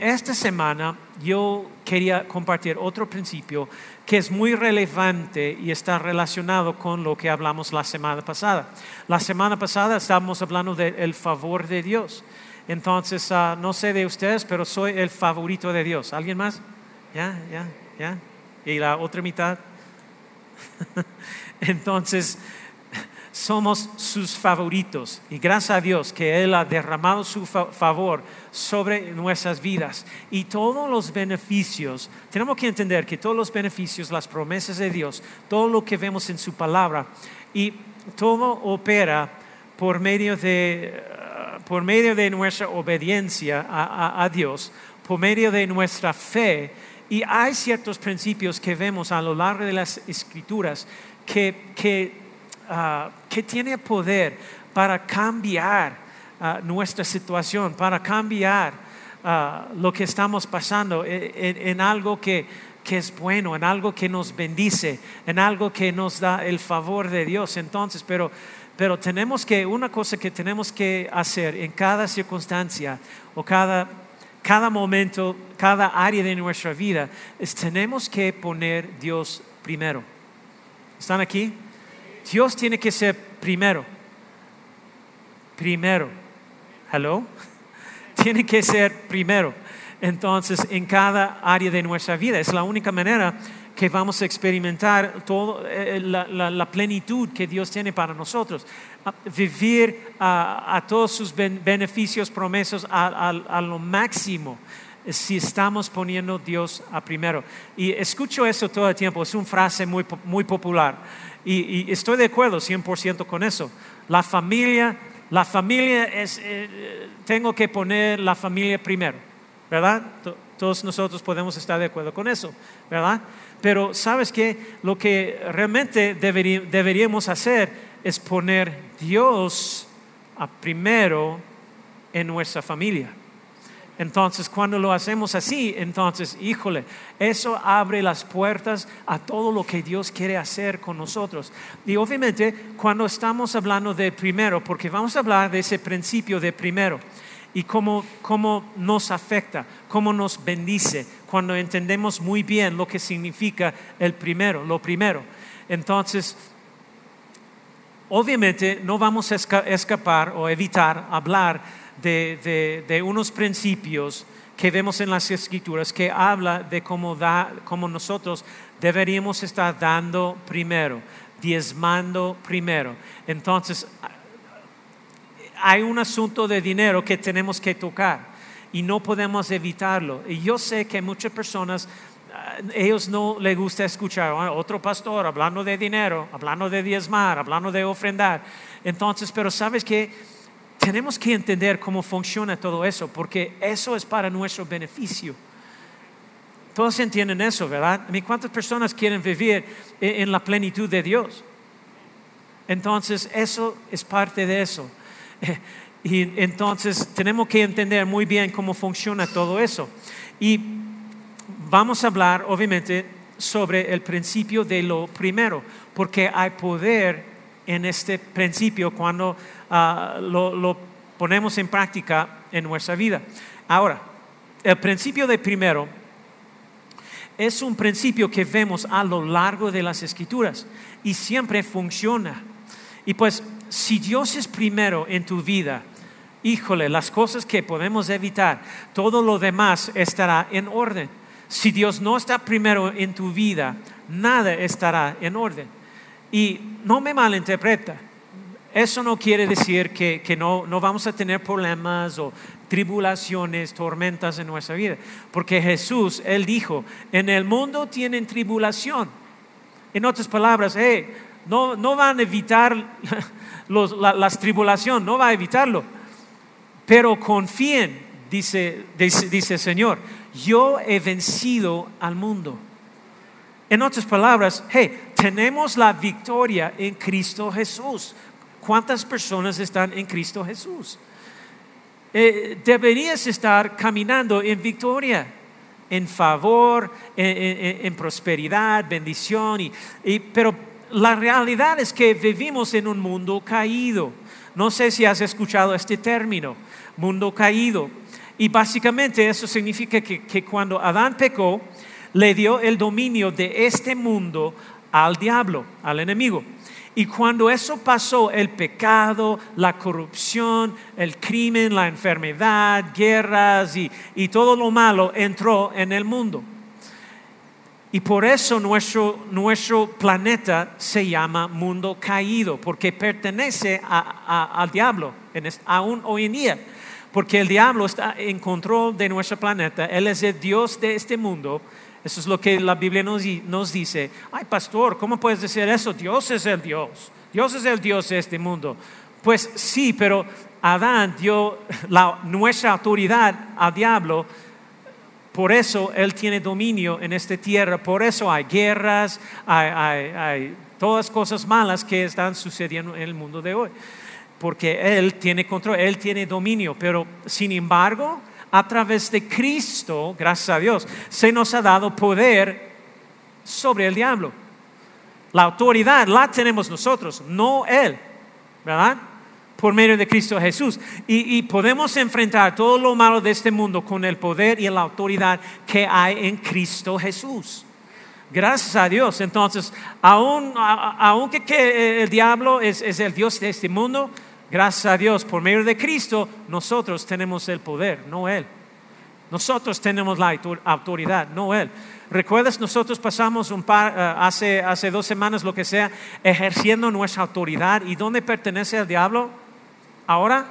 Esta semana yo quería compartir otro principio que es muy relevante y está relacionado con lo que hablamos la semana pasada. La semana pasada estábamos hablando del favor de Dios. Entonces, ah, no sé de ustedes, pero soy el favorito de Dios. ¿Alguien más? ¿Ya? ¿Ya? ¿Ya? ¿Y la otra mitad? Entonces, somos sus favoritos. Y gracias a Dios que Él ha derramado su favor sobre nuestras vidas. Y todos los beneficios, tenemos que entender que todos los beneficios, las promesas de Dios, todo lo que vemos en su palabra y todo opera por medio de, uh, por medio de nuestra obediencia a, Dios, por medio de nuestra fe. Y hay ciertos principios que vemos a lo largo de las escrituras que, que Ah, que tiene poder para cambiar ah, nuestra situación, para cambiar ah, lo que estamos pasando en, algo que, es bueno, en algo que nos bendice, en algo que nos da el favor de Dios. Entonces, pero, pero tenemos que, una cosa que tenemos que hacer en cada circunstancia o cada cada momento, cada área de nuestra vida, es tenemos que poner Dios primero. ¿Están aquí? Dios tiene que ser primero. Primero. ¿Hello? Tiene que ser primero. Entonces, en cada área de nuestra vida, es la única manera que vamos a experimentar toda eh, la, plenitud que Dios tiene para nosotros. vivir a, todos sus beneficios, promesas a, lo máximo si estamos poniendo Dios a primero. Y escucho eso todo el tiempo, es una frase muy, muy popular. Y, estoy de acuerdo 100% con eso. La familia, la familia es, eh, tengo que poner la familia primero, ¿verdad? Todos nosotros podemos estar de acuerdo con eso, ¿verdad? Pero sabes que lo que realmente deberíamos hacer es poner Dios a primero en nuestra familia. Entonces, cuando lo hacemos así, entonces, híjole, eso abre las puertas a todo lo que Dios quiere hacer con nosotros. Y obviamente, cuando estamos hablando de primero, porque vamos a hablar de ese principio de primero y cómo, cómo nos afecta, cómo nos bendice, cuando entendemos muy bien lo que significa el primero, lo primero. Entonces, obviamente no vamos a escapar o evitar hablar de, unos principios que vemos en las escrituras que habla de cómo, da, cómo nosotros deberíamos estar dando primero, diezmando primero. Entonces, hay un asunto de dinero que tenemos que tocar y no podemos evitarlo. Y yo sé que muchas personas, ellos no les gusta escuchar a otro pastor hablando de dinero, hablando de diezmar, hablando de ofrendar. Entonces, pero sabes que tenemos que entender cómo funciona todo eso, porque eso es para nuestro beneficio. Todos entienden eso, ¿verdad? ¿Cuántas personas quieren vivir en la plenitud de Dios? Entonces, eso es parte de eso. Y entonces tenemos que entender muy bien cómo funciona todo eso. Y vamos a hablar, obviamente, sobre el principio de lo primero, porque hay poder en este principio cuando Ah, lo, ponemos en práctica en nuestra vida. Ahora, el principio de primero es un principio que vemos a lo largo de las escrituras y siempre funciona. Y pues, si Dios es primero en tu vida, híjole, las cosas que podemos evitar, todo lo demás estará en orden. Si Dios no está primero en tu vida, nada estará en orden. Y no me malinterpreta, eso no quiere decir que, no, vamos a tener problemas o tribulaciones, tormentas en nuestra vida. Porque Jesús, Él dijo, en el mundo tienen tribulación. En otras palabras, no, no van a evitar la, las tribulaciones, no va a evitarlo. Pero confíen, dice, dice, dice el Señor, yo he vencido al mundo. En otras palabras, hey, tenemos la victoria en Cristo Jesús. ¿Cuántas personas están en Cristo Jesús? Eh, deberías estar caminando en victoria, en favor, en, prosperidad, bendición. Y, pero la realidad es que vivimos en un mundo caído. No sé si has escuchado este término, mundo caído. Y básicamente eso significa que, que cuando Adán pecó, le dio el dominio de este mundo al diablo, al enemigo. Y cuando eso pasó, el pecado, la corrupción, el crimen, la enfermedad, guerras y, todo lo malo entró en el mundo. Y por eso nuestro, planeta se llama mundo caído, porque pertenece al diablo, aún hoy en día. Porque el diablo está en control de nuestro planeta, Él es el Dios de este mundo eso es lo que la Biblia nos, dice. Ay, pastor, ¿cómo puedes decir eso? Dios es el Dios. Dios es el Dios de este mundo. Pues sí, pero Adán dio la, nuestra autoridad al diablo. Por eso Él tiene dominio en esta tierra. Por eso hay guerras, hay todas cosas malas que están sucediendo en el mundo de hoy. Porque Él tiene control, Él tiene dominio. Pero sin embargo, a través de Cristo, gracias a Dios, se nos ha dado poder sobre el diablo. La autoridad la tenemos nosotros, no Él, ¿verdad? Por medio de Cristo Jesús. Y, podemos enfrentar todo lo malo de este mundo con el poder y la autoridad que hay en Cristo Jesús. Gracias a Dios. Entonces, aunque que el diablo es el Dios de este mundo, Gracias a Dios, por medio de Cristo, nosotros tenemos el poder, no Él. Nosotros tenemos la autoridad, no Él. ¿Recuerdas? Nosotros pasamos un par, eh, hace, hace dos semanas, lo que sea, ejerciendo nuestra autoridad. ¿Y dónde pertenece el diablo? Ahora,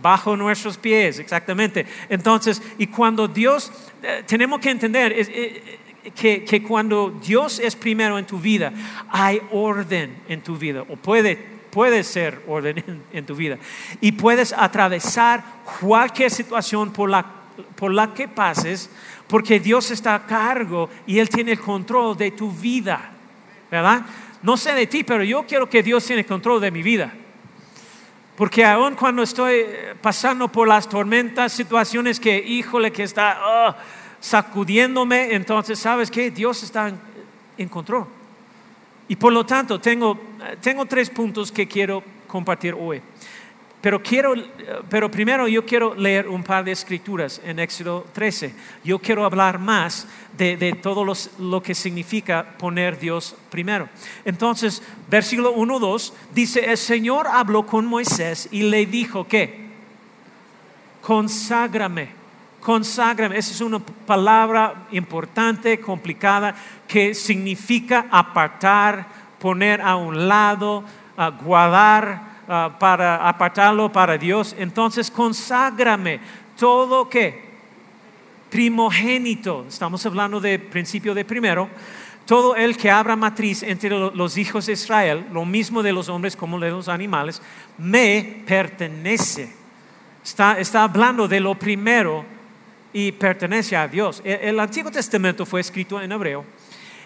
bajo nuestros pies, exactamente. Entonces, y cuando Dios, eh, tenemos que entender eh, que, que, cuando Dios es primero en tu vida, hay orden en tu vida, o puede puede ser orden en, tu vida. Y puedes atravesar cualquier situación por la, por la que pases, porque Dios está a cargo y Él tiene el control de tu vida. ¿Verdad? No sé de ti, pero yo quiero que Dios tiene el control de mi vida. Porque aun cuando estoy pasando por las tormentas, situaciones que, híjole, que está oh, sacudiéndome, entonces, ¿sabes qué? Dios está en control. Y por lo tanto, tengo, tengo tres puntos que quiero compartir hoy. Pero, quiero, pero primero yo quiero leer un par de escrituras en Éxodo 13. Yo quiero hablar más de, de todo lo que significa poner Dios primero. Entonces, versículo 1, 2 dice, el Señor habló con Moisés y le dijo que, conságrame Conságrame, esa es una palabra importante, complicada, que significa apartar, poner a un lado, guardar para apartarlo para Dios. Entonces, conságrame todo que primogénito, estamos hablando de principio de primero, todo el que abra matriz entre los hijos de Israel, lo mismo de los hombres como de los animales, me pertenece. Está, está hablando de lo primero y pertenece a Dios. El, Antiguo Testamento fue escrito en hebreo.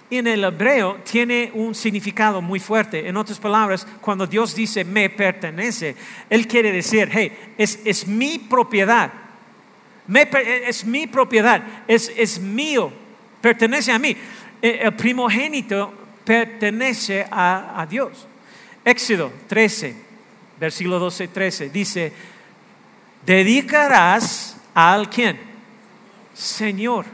Y en el hebreo tiene un significado muy fuerte. En otras palabras, cuando Dios dice me pertenece, Él quiere decir, hey, es, es mi propiedad. es mi propiedad, es, es mío, pertenece a mí. E, el primogénito pertenece a, a Dios. Éxodo 13, versículo 12, 13, dice, dedicarás al quien? Señor.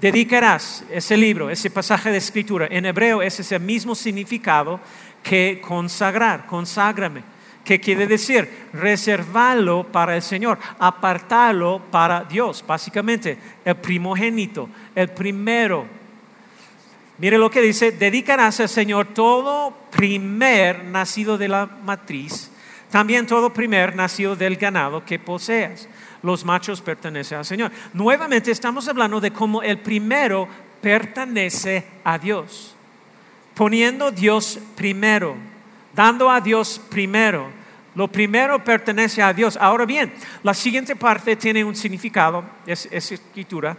Dedicarás ese libro, ese pasaje de escritura. En hebreo es ese mismo significado que consagrar, conságrame. ¿Qué quiere decir? Reservarlo para el Señor, apartarlo para Dios, básicamente, el primogénito, el primero. Mire lo que dice, dedicarás al Señor todo primer nacido de la matriz, también todo primer nacido del ganado que poseas los machos pertenecen al Señor. Nuevamente estamos hablando de cómo el primero pertenece a Dios, poniendo Dios primero, dando a Dios primero. Lo primero pertenece a Dios. Ahora bien, la siguiente parte tiene un significado, es, escritura,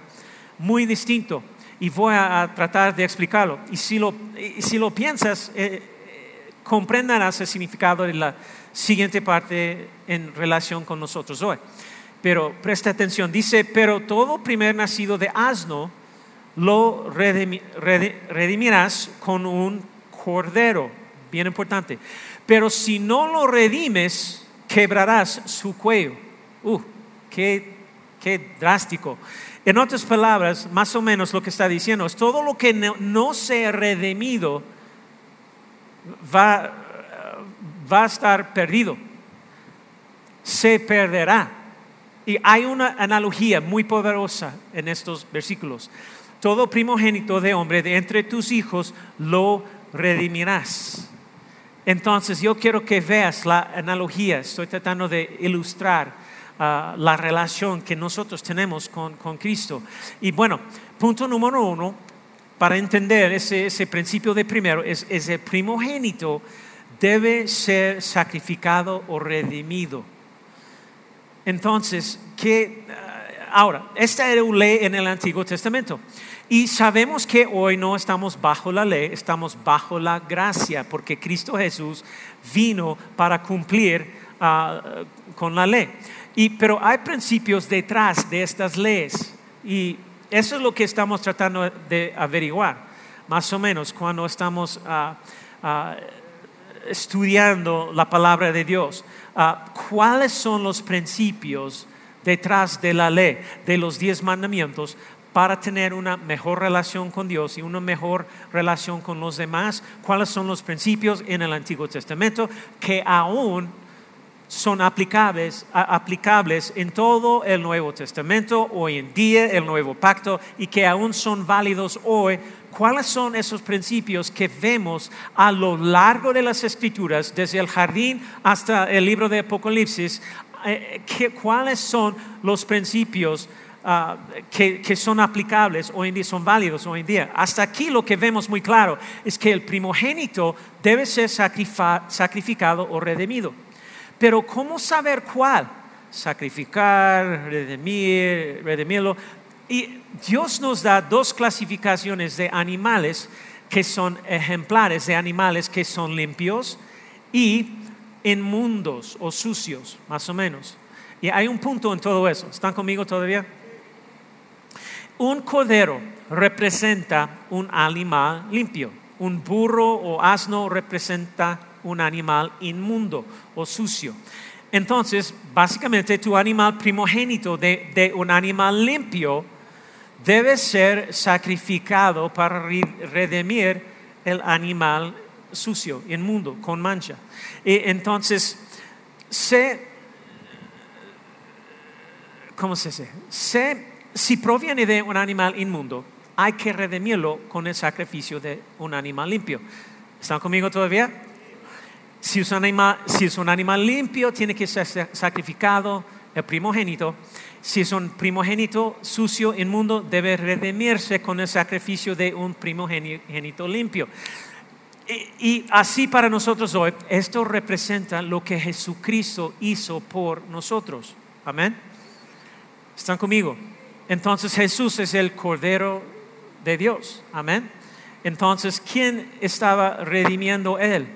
muy distinto. y voy a, tratar de explicarlo. Y si lo, si lo piensas, eh, eh, comprenderás el significado de la siguiente parte en relación con nosotros hoy. Pero presta atención, dice, pero todo primer nacido de asno lo redimirás con un cordero, bien importante. Pero si no lo redimes, quebrarás su cuello. Uh, qué, qué drástico. En otras palabras, más o menos lo que está diciendo es todo lo que no, sea redimido va, va a estar perdido, se perderá. Y hay una analogía muy poderosa en estos versículos. Todo primogénito de hombre de entre tus hijos lo redimirás. Entonces yo quiero que veas la analogía, estoy tratando de ilustrar la relación que nosotros tenemos con, Cristo. Y bueno, punto número uno, para entender ese, principio de primero, es, el primogénito debe ser sacrificado o redimido. Entonces, ¿qué? ahora, esta era una ley en el Antiguo Testamento. Y sabemos que hoy no estamos bajo la ley, estamos bajo la gracia, porque Cristo Jesús vino para cumplir ah, con la ley pero hay principios detrás de estas leyes y eso es lo que estamos tratando de averiguar, más o menos, cuando estamos ah, ah, estudiando la palabra de Dios. ¿Cuáles son los principios detrás de la ley, de los diez mandamientos, para tener una mejor relación con Dios y una mejor relación con los demás? ¿Cuáles son los principios en el Antiguo Testamento que aún son aplicables, aplicables en todo el Nuevo Testamento, hoy en día, el Nuevo Pacto, y que aún son válidos hoy. ¿Cuáles son esos principios que vemos a lo largo de las Escrituras, desde el jardín hasta el libro de Apocalipsis? Eh, ¿Cuáles son los principios ah, que, son aplicables hoy en día, son válidos hoy en día? Hasta aquí lo que vemos muy claro es que el primogénito debe ser sacrificado o redimido. Pero ¿cómo saber cuál? Sacrificar, redimir, redimirlo. Y Dios nos da dos clasificaciones de animales que son ejemplares, de animales que son limpios y inmundos o sucios, más o menos. Y hay un punto en todo eso. ¿Están conmigo todavía? Un cordero representa un animal limpio. Un burro o asno representa un animal inmundo o sucio. Entonces, básicamente tu animal primogénito de, un animal limpio debe ser sacrificado para redimir el animal sucio, inmundo, con mancha. Y entonces, se, ¿cómo se dice? si proviene de un animal inmundo, hay que redimirlo con el sacrificio de un animal limpio. ¿Están conmigo todavía? Si es, un animal, limpio, tiene que ser sacrificado el primogénito. Si es un primogénito sucio, inmundo, debe redimirse con el sacrificio de un primogénito limpio. Y, y, así para nosotros hoy, esto representa lo que Jesucristo hizo por nosotros. Amén. ¿Están conmigo? Entonces Jesús es el Cordero de Dios. Amén. Entonces, ¿quién estaba redimiendo él?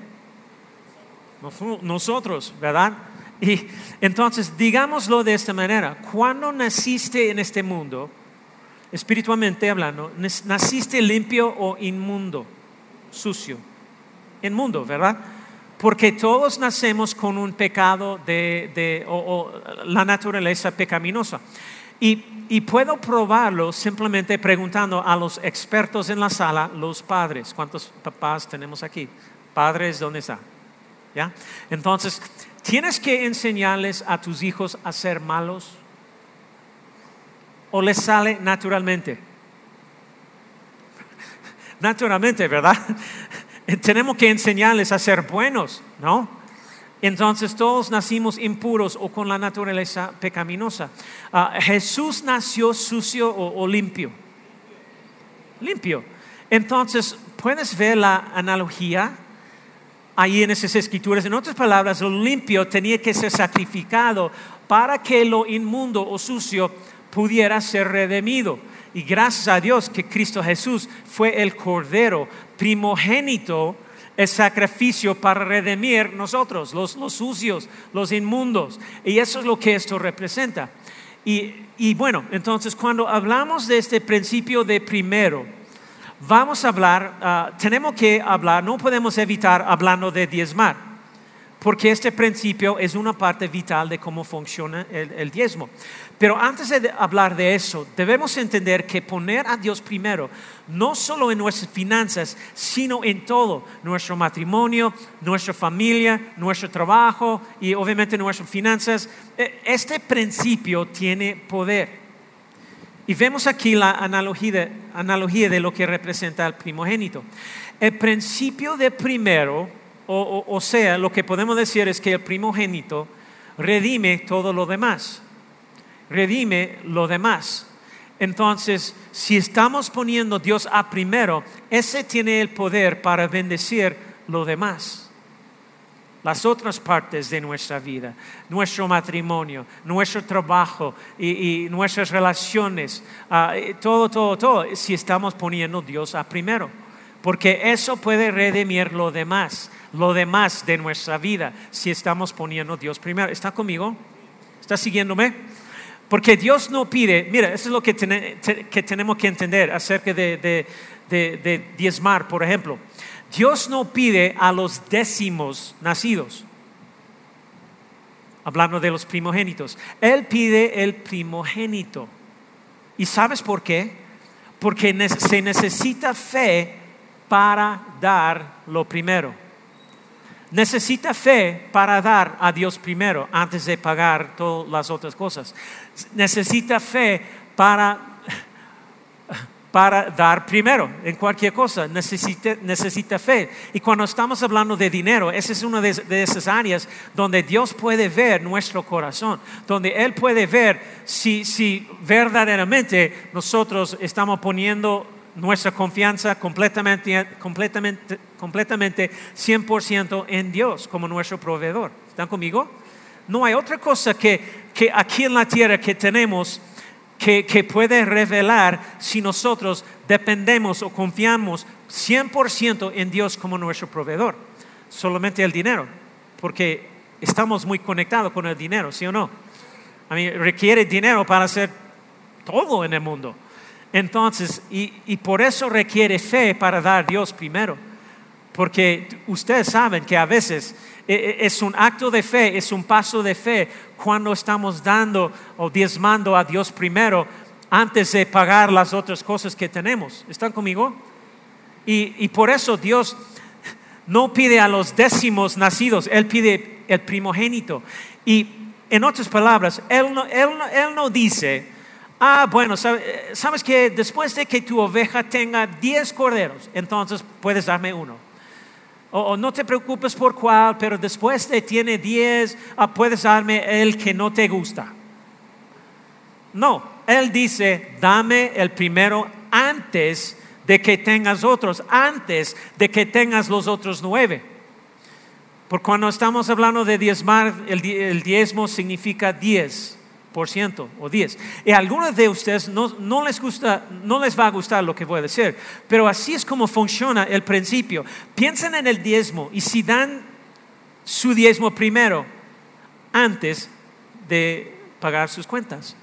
Nosotros, ¿verdad? Y entonces, digámoslo de esta manera, cuando naciste en este mundo, espiritualmente hablando, naciste limpio o inmundo, sucio, inmundo, ¿verdad? Porque todos nacemos con un pecado de, o, la naturaleza pecaminosa. Y, puedo probarlo simplemente preguntando a los expertos en la sala, los padres. ¿Cuántos papás tenemos aquí? Padres, ¿dónde están? ¿Ya? Entonces, ¿tienes que enseñarles a tus hijos a ser malos? ¿O les sale naturalmente? Naturalmente, ¿verdad? Tenemos que enseñarles a ser buenos, ¿no? Entonces todos nacimos impuros o con la naturaleza pecaminosa. Ah, Jesús nació sucio o limpio. Limpio. Entonces, ¿puedes ver la analogía? Ahí en esas escrituras. En otras palabras, lo limpio tenía que ser sacrificado para que lo inmundo o sucio pudiera ser redimido. Y gracias a Dios que Cristo Jesús fue el Cordero primogénito, el sacrificio para redimir nosotros, los, los sucios, los inmundos. Y eso es lo que esto representa. Y, y bueno, entonces cuando hablamos de este principio de primero, vamos a hablar, ah, tenemos que hablar, no podemos evitar hablando de diezmar porque este principio es una parte vital de cómo funciona el, diezmo. Pero antes de hablar de eso, debemos entender que poner a Dios primero, no solo en nuestras finanzas, sino en todo, nuestro matrimonio, nuestra familia, nuestro trabajo y obviamente nuestras finanzas, e, este principio tiene poder. Y vemos aquí la analogía de, analogía de lo que representa el primogénito. El principio de primero o, sea, lo que podemos decir es que el primogénito redime todo lo demás. Redime lo demás. Entonces, si estamos poniendo Dios a primero, ese tiene el poder para bendecir lo demás. Las otras partes de nuestra vida, nuestro matrimonio, nuestro trabajo y, nuestras relaciones, ah, todo, todo, todo, si estamos poniendo Dios a primero. Porque eso puede redimir lo demás lo demás de nuestra vida si estamos poniendo Dios primero. ¿Está conmigo? ¿Está siguiéndome? Porque Dios no pide, mira, eso es lo que, tenemos que entender acerca de, de diezmar, por ejemplo. Dios no pide a los décimos nacidos, hablando de los primogénitos. Él pide el primogénito. ¿Y sabes por qué? Porque se necesita fe para dar lo primero necesita fe para dar a Dios primero antes de pagar todas las otras cosas. Necesita fe para, para dar primero en cualquier cosa. Necesita, necesita fe. Y cuando estamos hablando de dinero, esa es una de, de esas áreas donde Dios puede ver nuestro corazón, donde Él puede ver si, si verdaderamente nosotros estamos poniendo nuestra confianza completamente, completamente, completamente 100% en Dios como nuestro proveedor. ¿Están conmigo? No hay otra cosa que, que aquí en la tierra que tenemos que, puede revelar si nosotros dependemos o confiamos 100% en Dios como nuestro proveedor. Solamente el dinero, porque estamos muy conectados con el dinero, ¿sí o no? A mí requiere dinero para hacer todo en el mundo. Entonces, y, por eso requiere fe para dar a Dios primero. Porque ustedes saben que a veces es un acto de fe, es un paso de fe cuando estamos dando o diezmando a Dios primero antes de pagar las otras cosas que tenemos. ¿Están conmigo? Y, por eso Dios no pide a los décimos nacidos, Él pide el primogénito. Y en otras palabras, Él él no dice, Ah, bueno, sabes que después de que tu oveja tenga 10 corderos, entonces puedes darme uno. O, no te preocupes por cuál, pero después de tiene 10, ah, puedes darme el que no te gusta. No, él dice, dame el primero antes de que tengas otros, antes de que tengas los otros nueve. Porque cuando estamos hablando de diezmar, el, el diezmo significa diez por ciento o 10. Y a algunos de ustedes no, les gusta, no les va a gustar lo que voy a decir, pero así es como funciona el principio. Piensen en el diezmo y si dan su diezmo primero antes de pagar sus cuentas.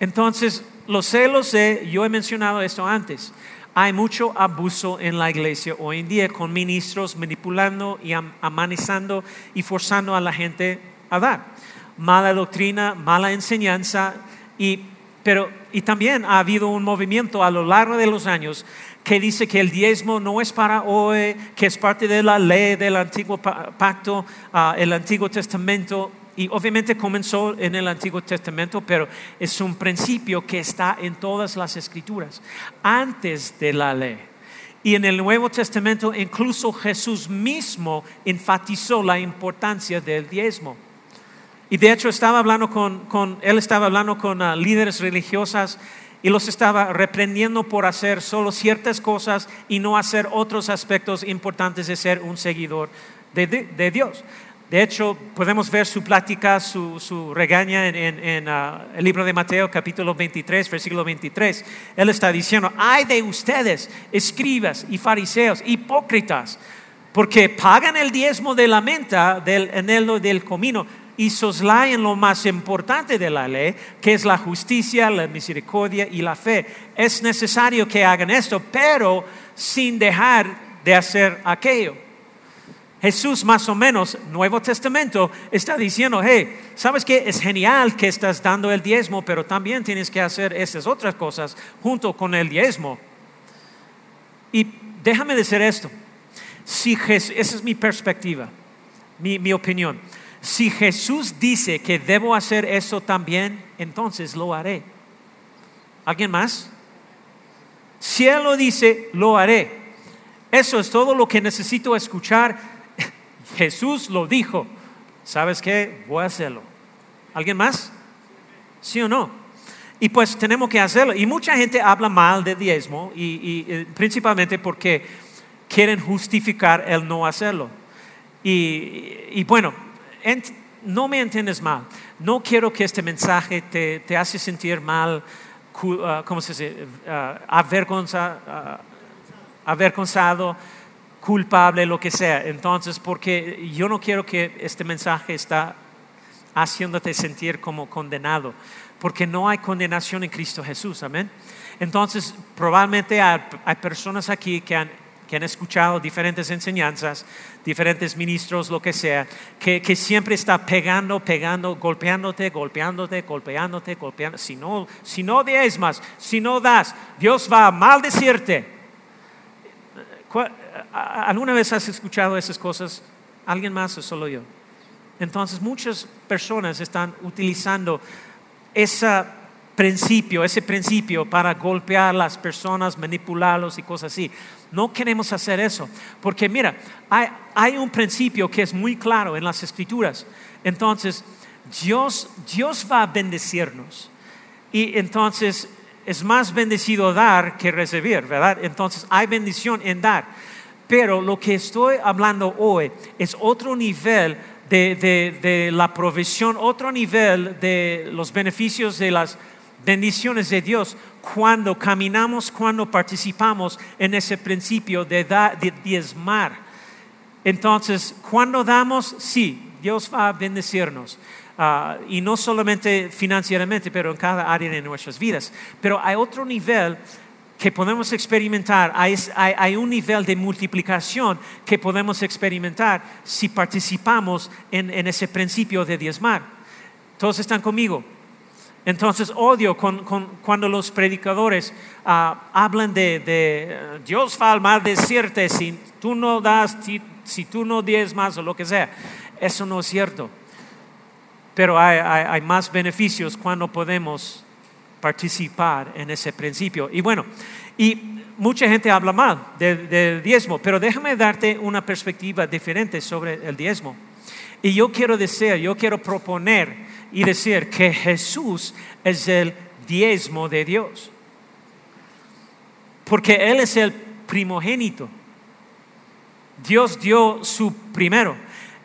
Entonces, lo sé, lo sé, yo he mencionado esto antes. Hay mucho abuso en la iglesia hoy en día con ministros manipulando y amanizando y forzando a la gente a dar mala doctrina, mala enseñanza, y, pero, y también ha habido un movimiento a lo largo de los años que dice que el diezmo no es para hoy, que es parte de la ley del antiguo pacto, ah, el Antiguo Testamento, y obviamente comenzó en el Antiguo Testamento, pero es un principio que está en todas las escrituras, antes de la ley. Y en el Nuevo Testamento incluso Jesús mismo enfatizó la importancia del diezmo. Y de hecho estaba hablando con, él estaba hablando con ah, líderes religiosas y los estaba reprendiendo por hacer solo ciertas cosas y no hacer otros aspectos importantes de ser un seguidor de, Dios. De hecho, podemos ver su plática, su, regaña en, uh, el libro de Mateo, capítulo 23, versículo 23. Él está diciendo, ay de ustedes, escribas y fariseos, hipócritas, porque pagan el diezmo de la menta, del eneldo del comino, y soslayan lo más importante de la ley, que es la justicia, la misericordia y la fe. Es necesario que hagan esto, pero sin dejar de hacer aquello. Jesús más o menos, Nuevo Testamento, está diciendo, hey, ¿sabes qué? Es genial que estás dando el diezmo, pero también tienes que hacer esas otras cosas junto con el diezmo. Y déjame decir esto, si esa es mi perspectiva, mi, mi opinión. Si Jesús dice que debo hacer eso también, entonces lo haré. ¿Alguien más? Si Él lo dice, lo haré. Eso es todo lo que necesito escuchar Jesús lo dijo. ¿Sabes qué? Voy a hacerlo. ¿Alguien más? ¿Sí o no? Y pues tenemos que hacerlo. Y mucha gente habla mal de diezmo y, principalmente porque quieren justificar el no hacerlo. Y, bueno, no me entiendes mal. No quiero que este mensaje te, te hace sentir mal, uh, ¿cómo se dice? Uh, avergonzado culpable, lo que sea. Entonces, porque yo no quiero que este mensaje está haciéndote sentir como condenado, porque no hay condenación en Cristo Jesús, amén. Entonces, probablemente hay, personas aquí que han, que han, escuchado diferentes enseñanzas, diferentes ministros, lo que sea, que, que siempre está pegando, pegando, golpeándote, golpeándote, golpeándote, golpeándote. Si no, si no más si no das, Dios va a maldecirte. ¿Alguna vez has escuchado esas cosas? ¿Alguien más o solo yo? Entonces muchas personas están utilizando ese principio, ese principio para golpear a las personas, manipularlos y cosas así. No queremos hacer eso, porque mira, hay, un principio que es muy claro en las escrituras. Entonces, Dios, Dios va a bendecirnos. Y entonces es más bendecido dar que recibir, ¿verdad? Entonces hay bendición en dar. Pero lo que estoy hablando hoy es otro nivel de, la provisión, otro nivel de los beneficios de las bendiciones de Dios cuando caminamos, cuando participamos en ese principio de, de diezmar. Entonces, cuando damos, sí, Dios va a bendecirnos. Ah, y no solamente financieramente, pero en cada área de nuestras vidas. Pero hay otro nivel que podemos experimentar, hay, un nivel de multiplicación que podemos experimentar si participamos en, ese principio de diezmar. ¿Todos están conmigo? Entonces odio cuando los predicadores ah, hablan de, Dios va a maldecirte si tú no das, si, tú no diezmas o lo que sea. Eso no es cierto. Pero hay más beneficios cuando podemos participar en ese principio. Y bueno, y mucha gente habla mal del, diezmo, pero déjame darte una perspectiva diferente sobre el diezmo. Y yo quiero decir, yo quiero proponer y decir que Jesús es el diezmo de Dios. Porque Él es el primogénito. Dios dio su primero.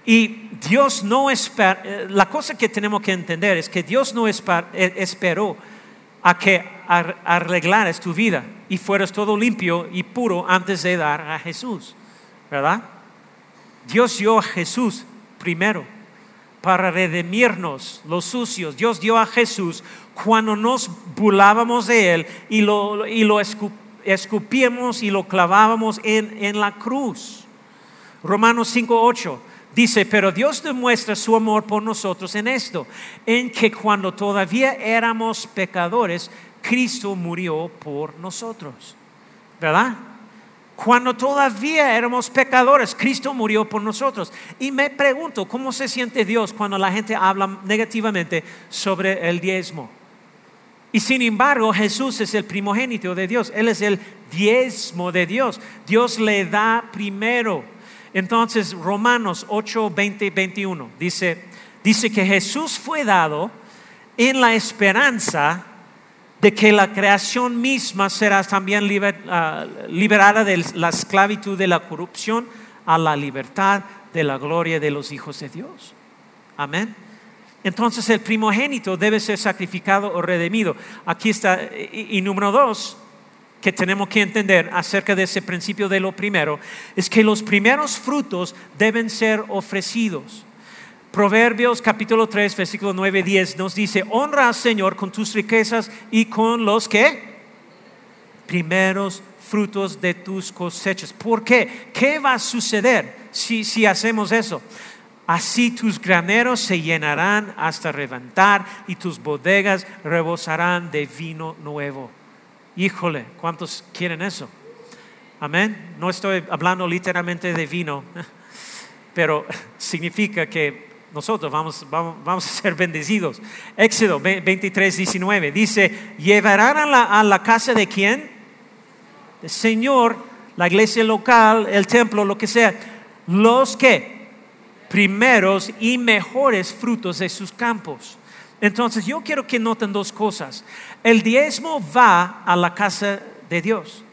Y Dios no espera, eh, la cosa que tenemos que entender es que Dios no eh, esperó a que arreglaras tu vida y fueras todo limpio y puro antes de dar a Jesús, ¿verdad? Dios dio a Jesús primero para redimirnos los sucios. Dios dio a Jesús cuando nos burlábamos de Él y lo, y lo escupíamos y lo clavábamos en, en la cruz. Romanos 5.8 Dice, pero Dios demuestra su amor por nosotros en esto, en que cuando todavía éramos pecadores, Cristo murió por nosotros. ¿Verdad? Cuando todavía éramos pecadores, Cristo murió por nosotros. Y me pregunto, ¿cómo se siente Dios cuando la gente habla negativamente sobre el diezmo? Y sin embargo, Jesús es el primogénito de Dios. Él es el diezmo de Dios. Dios le da primero. Entonces, Romanos 8, 20 21 dice, dice que Jesús fue dado en la esperanza de que la creación misma será también ah, liberada de la esclavitud de la corrupción a la libertad de la gloria de los hijos de Dios. Amén. Entonces el primogénito debe ser sacrificado o redimido. Aquí está. Y, y, número dos, que tenemos que entender acerca de ese principio de lo primero, es que los primeros frutos deben ser ofrecidos. Proverbios capítulo 3, versículo 9, 10 nos dice, honra al Señor con tus riquezas y con los que primeros frutos de tus cosechas. ¿Por qué? ¿Qué va a suceder si, si hacemos eso? Así tus graneros se llenarán hasta reventar y tus bodegas rebosarán de vino nuevo. Híjole, ¿cuántos quieren eso? Amén. No estoy hablando literalmente de vino, pero significa que nosotros vamos, vamos, a ser bendecidos. Éxodo 23, 19 dice, llevarán a la, a la casa de quién? El Señor, la iglesia local, el templo, lo que sea, los que primeros y mejores frutos de sus campos. Entonces yo quiero que noten dos cosas. El diezmo va a la casa de Dios,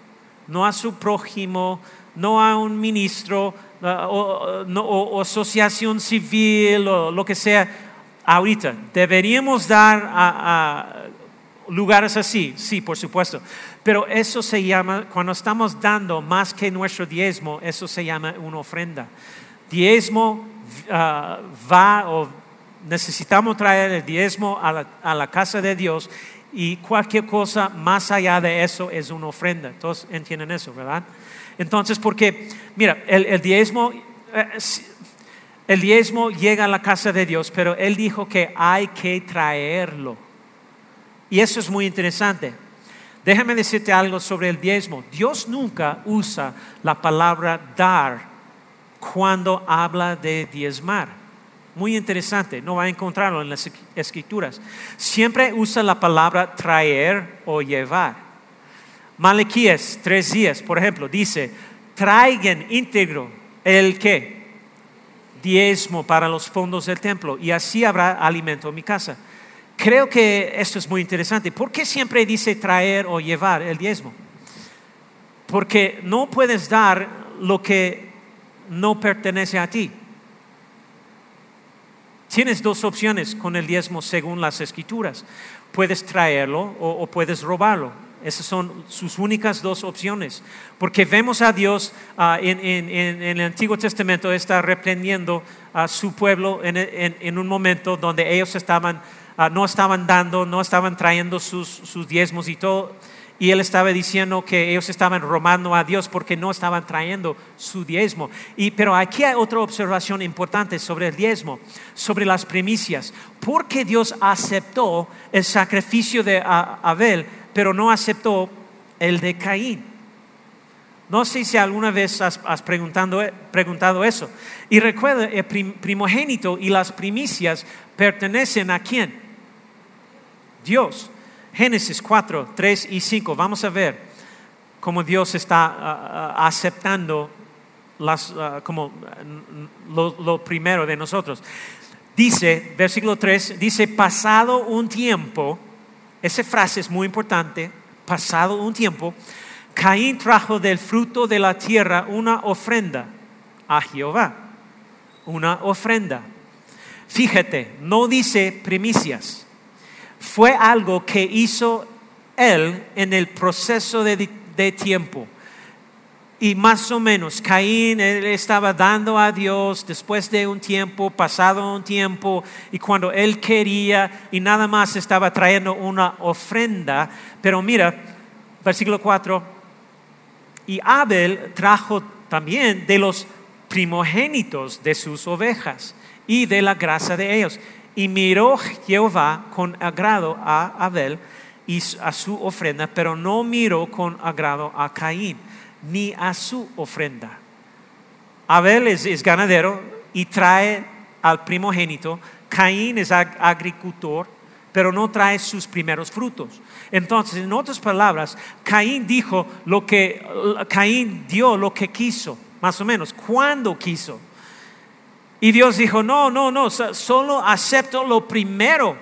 no a su prójimo, no a un ministro, Ah, o, asociación civil o lo que sea, ahorita. ¿Deberíamos dar a, lugares así? Sí, por supuesto. Pero eso se llama, cuando estamos dando más que nuestro diezmo, eso se llama una ofrenda. Diezmo ah, va o necesitamos traer el diezmo a la, a la casa de Dios y cualquier cosa más allá de eso es una ofrenda. Todos entienden eso, ¿verdad? Entonces, porque, mira, el, diezmo, eh, el diezmo llega a la casa de Dios, pero Él dijo que hay que traerlo. Y eso es muy interesante. Déjame decirte algo sobre el diezmo. Dios nunca usa la palabra dar cuando habla de diezmar. Muy interesante, no va a encontrarlo en las escrituras. Siempre usa la palabra traer o llevar. Malequías tres días, por ejemplo, dice, traigan íntegro el que diezmo para los fondos del templo y así habrá alimento en mi casa. Creo que esto es muy interesante. ¿Por qué siempre dice traer o llevar el diezmo? Porque no puedes dar lo que no pertenece a ti. Tienes dos opciones con el diezmo según las escrituras. Puedes traerlo o, o puedes robarlo. Esas son sus únicas dos opciones. Porque vemos a Dios ah, en, el Antiguo Testamento está reprendiendo a su pueblo en, un momento donde ellos estaban, ah, no estaban dando, no estaban trayendo sus, diezmos y todo. Y él estaba diciendo que ellos estaban robando a Dios porque no estaban trayendo su diezmo. Y, pero aquí hay otra observación importante sobre el diezmo, sobre las primicias. Porque Dios aceptó el sacrificio de Abel pero no aceptó el de Caín. No sé si alguna vez has, preguntado, eso. Y recuerda, el primogénito y las primicias pertenecen a quién? Dios. Génesis 4, 3 y 5. Vamos a ver cómo Dios está ah, ah, aceptando las, ah, como lo, lo primero de nosotros. Dice, versículo 3, dice, pasado un tiempo, esa frase es muy importante. Pasado un tiempo, Caín trajo del fruto de la tierra una ofrenda a Jehová. Una ofrenda. Fíjate, no dice primicias. Fue algo que hizo él en el proceso de, de tiempo. Y más o menos, Caín él estaba dando a Dios después de un tiempo, pasado un tiempo, y cuando él quería, y nada más estaba trayendo una ofrenda. Pero mira, versículo 4, y Abel trajo también de los primogénitos de sus ovejas y de la grasa de ellos. Y miró Jehová con agrado a Abel y a su ofrenda, pero no miró con agrado a Caín ni a su ofrenda. Abel es, ganadero y trae al primogénito. Caín es agricultor, pero no trae sus primeros frutos. Entonces, en otras palabras, Caín dijo lo que, Caín dio lo que quiso, más o menos, cuando quiso. Y Dios dijo, no, no, no, solo acepto lo primero.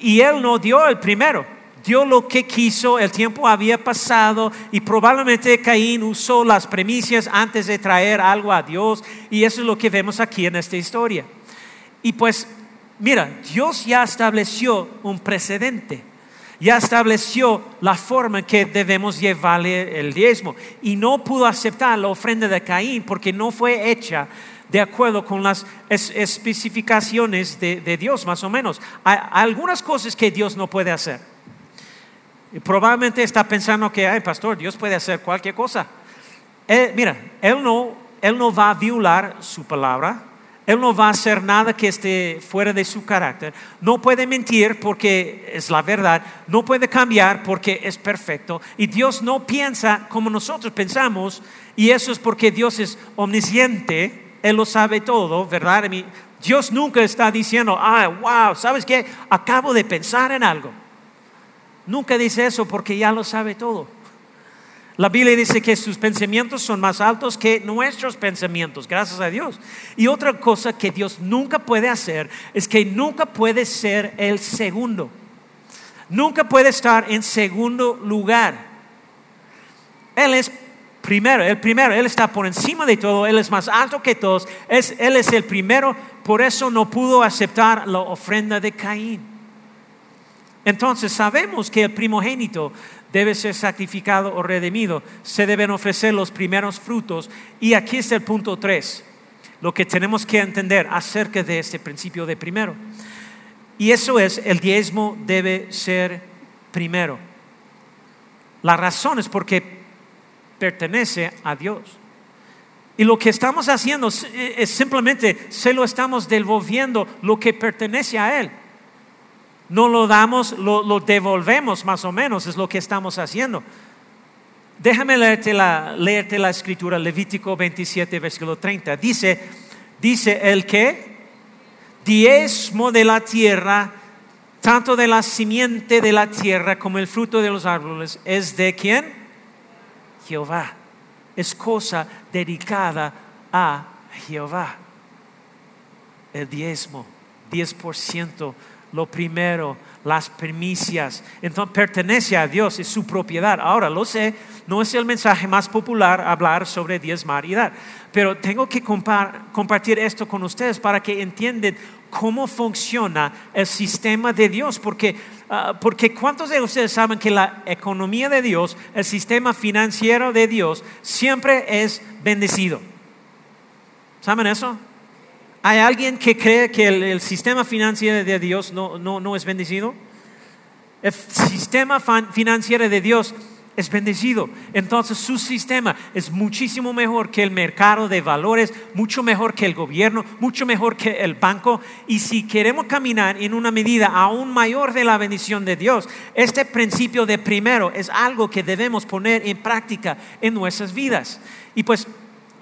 Y él no dio el primero, dio lo que quiso, el tiempo había pasado y probablemente Caín usó las premisas antes de traer algo a Dios y eso es lo que vemos aquí en esta historia. Y pues, mira, Dios ya estableció un precedente, ya estableció la forma en que debemos llevarle el diezmo y no pudo aceptar la ofrenda de Caín porque no fue hecha de acuerdo con las especificaciones de, Dios, más o menos. Hay, algunas cosas que Dios no puede hacer. Y probablemente está pensando que, ay, pastor, Dios puede hacer cualquier cosa. mira, él no, él no va a violar su palabra, Él no va a hacer nada que esté fuera de su carácter, no puede mentir porque es la verdad, no puede cambiar porque es perfecto. Y Dios no piensa como nosotros pensamos, y eso es porque Dios es omnisciente él lo sabe todo, ¿verdad? Dios nunca está diciendo, ah, wow, ¿sabes qué? Acabo de pensar en algo. Nunca dice eso porque ya lo sabe todo. La Biblia dice que sus pensamientos son más altos que nuestros pensamientos, gracias a Dios. Y otra cosa que Dios nunca puede hacer es que nunca puede ser el segundo. Nunca puede estar en segundo lugar. Él es primero, el primero, Él está por encima de todo, Él es más alto que todos, Él es el primero, por eso no pudo aceptar la ofrenda de Caín. Entonces sabemos que el primogénito debe ser sacrificado o redimido, se deben ofrecer los primeros frutos y aquí es el punto 3, lo que tenemos que entender acerca de este principio de primero. Y eso es, el diezmo debe ser primero. La razón es porque pertenece a Dios. Y lo que estamos haciendo es simplemente se lo estamos devolviendo lo que pertenece a Él. No lo damos, lo, devolvemos más o menos, es lo que estamos haciendo. Déjame leerte la, la escritura, Levítico 27, versículo 30. Dice, dice el que diezmo de la tierra, tanto de la simiente de la tierra como el fruto de los árboles, es de quién? Jehová. Es cosa dedicada a Jehová. El diezmo, 10%, lo primero, las primicias. Entonces pertenece a Dios, es su propiedad. Ahora, lo sé, no es el mensaje más popular hablar sobre diezmar y dar, pero tengo que compartir esto con ustedes para que entiendan cómo funciona el sistema de Dios, porque, ah, porque ¿cuántos de ustedes saben que la economía de Dios, el sistema financiero de Dios, siempre es bendecido? ¿Saben eso? ¿Hay alguien que cree que el, sistema financiero de Dios no, no, no es bendecido? El sistema financiero de Dios es bendecido. Entonces su sistema es muchísimo mejor que el mercado de valores, mucho mejor que el gobierno, mucho mejor que el banco. Y si queremos caminar en una medida aún mayor de la bendición de Dios, este principio de primero es algo que debemos poner en práctica en nuestras vidas. Y pues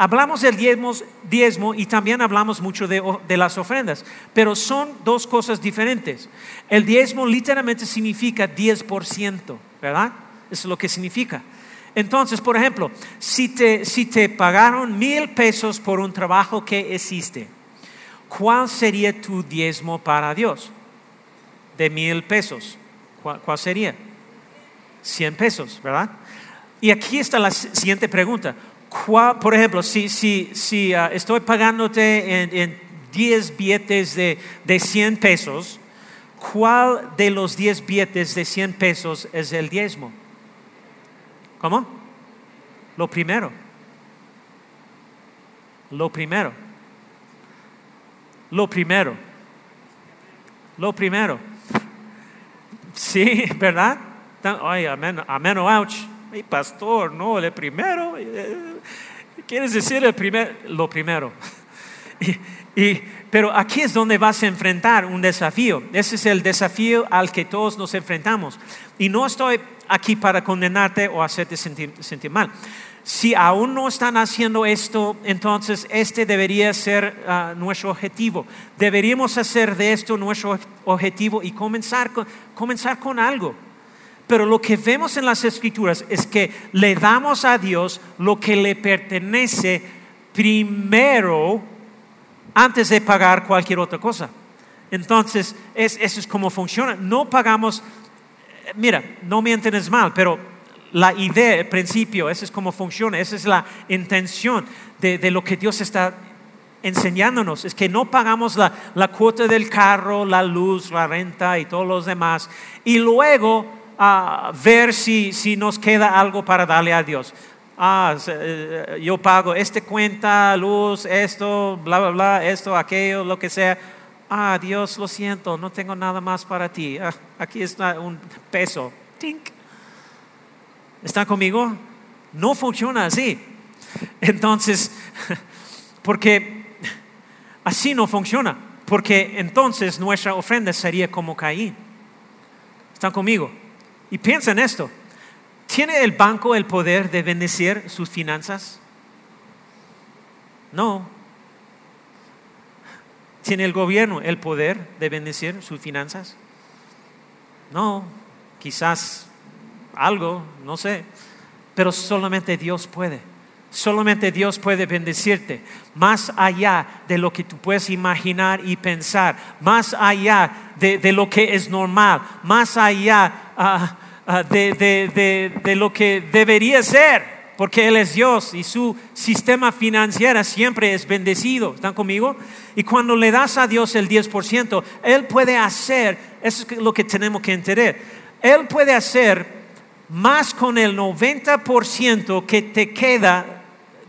hablamos del diezmo, y también hablamos mucho de, las ofrendas, pero son dos cosas diferentes. El diezmo literalmente significa 10%, ¿verdad? Es lo que significa. Entonces, por ejemplo, si te, si te pagaron mil pesos por un trabajo que existe, ¿cuál sería tu diezmo para Dios? De mil pesos. ¿Cuál, sería? Cien pesos, ¿verdad? Y aquí está la siguiente pregunta. Por ejemplo, si, si, si ah, estoy pagándote en, en 10 billetes de, de 100 pesos, ¿cuál de los 10 billetes de 100 pesos es el diezmo? ¿Cómo? Lo primero. Lo primero. Lo primero. Lo primero. Sí, ¿verdad? Ay, amén, amén ouch. Mi pastor, no, el primero. Eh, ¿Quieres decir el primer, lo primero? y, pero aquí es donde vas a enfrentar un desafío. Ese es el desafío al que todos nos enfrentamos. Y no estoy aquí para condenarte o hacerte sentir, mal. Si aún no están haciendo esto, entonces este debería ser ah, nuestro objetivo. Deberíamos hacer de esto nuestro objetivo y comenzar comenzar con algo. Pero lo que vemos en las escrituras es que le damos a Dios lo que le pertenece primero antes de pagar cualquier otra cosa. Entonces, eso es como funciona. No pagamos mira, no me entiendes mal, pero la idea, el principio, esa es cómo funciona, esa es la intención de, de lo que Dios está enseñándonos, es que no pagamos la, la, cuota del carro, la luz, la renta y todos los demás, y luego uh, ver si, si nos queda algo para darle a Dios. Ah, eh, yo pago esta cuenta, luz, esto, bla, bla, bla, esto, aquello, lo que sea. Ah, Dios, lo siento, no tengo nada más para ti. Ah, aquí está un peso. Tink. ¿Están conmigo? No funciona así. Entonces, porque así no funciona. Porque entonces nuestra ofrenda sería como Caín. ¿Están conmigo? Y piensa en esto. ¿Tiene el banco el poder de bendecir sus finanzas? No. ¿Tiene el gobierno el poder de bendecir sus finanzas? No. Quizás algo, no sé. Pero solamente Dios puede. Solamente Dios puede bendecirte, más allá de lo que tú puedes imaginar y pensar, más allá de, lo que es normal, más allá uh, uh, de, de, de, lo que debería ser, porque Él es Dios y su sistema financiero siempre es bendecido. ¿Están conmigo? Y cuando le das a Dios el 10%, Él puede hacer, eso es lo que tenemos que entender, Él puede hacer más con el 90% que te queda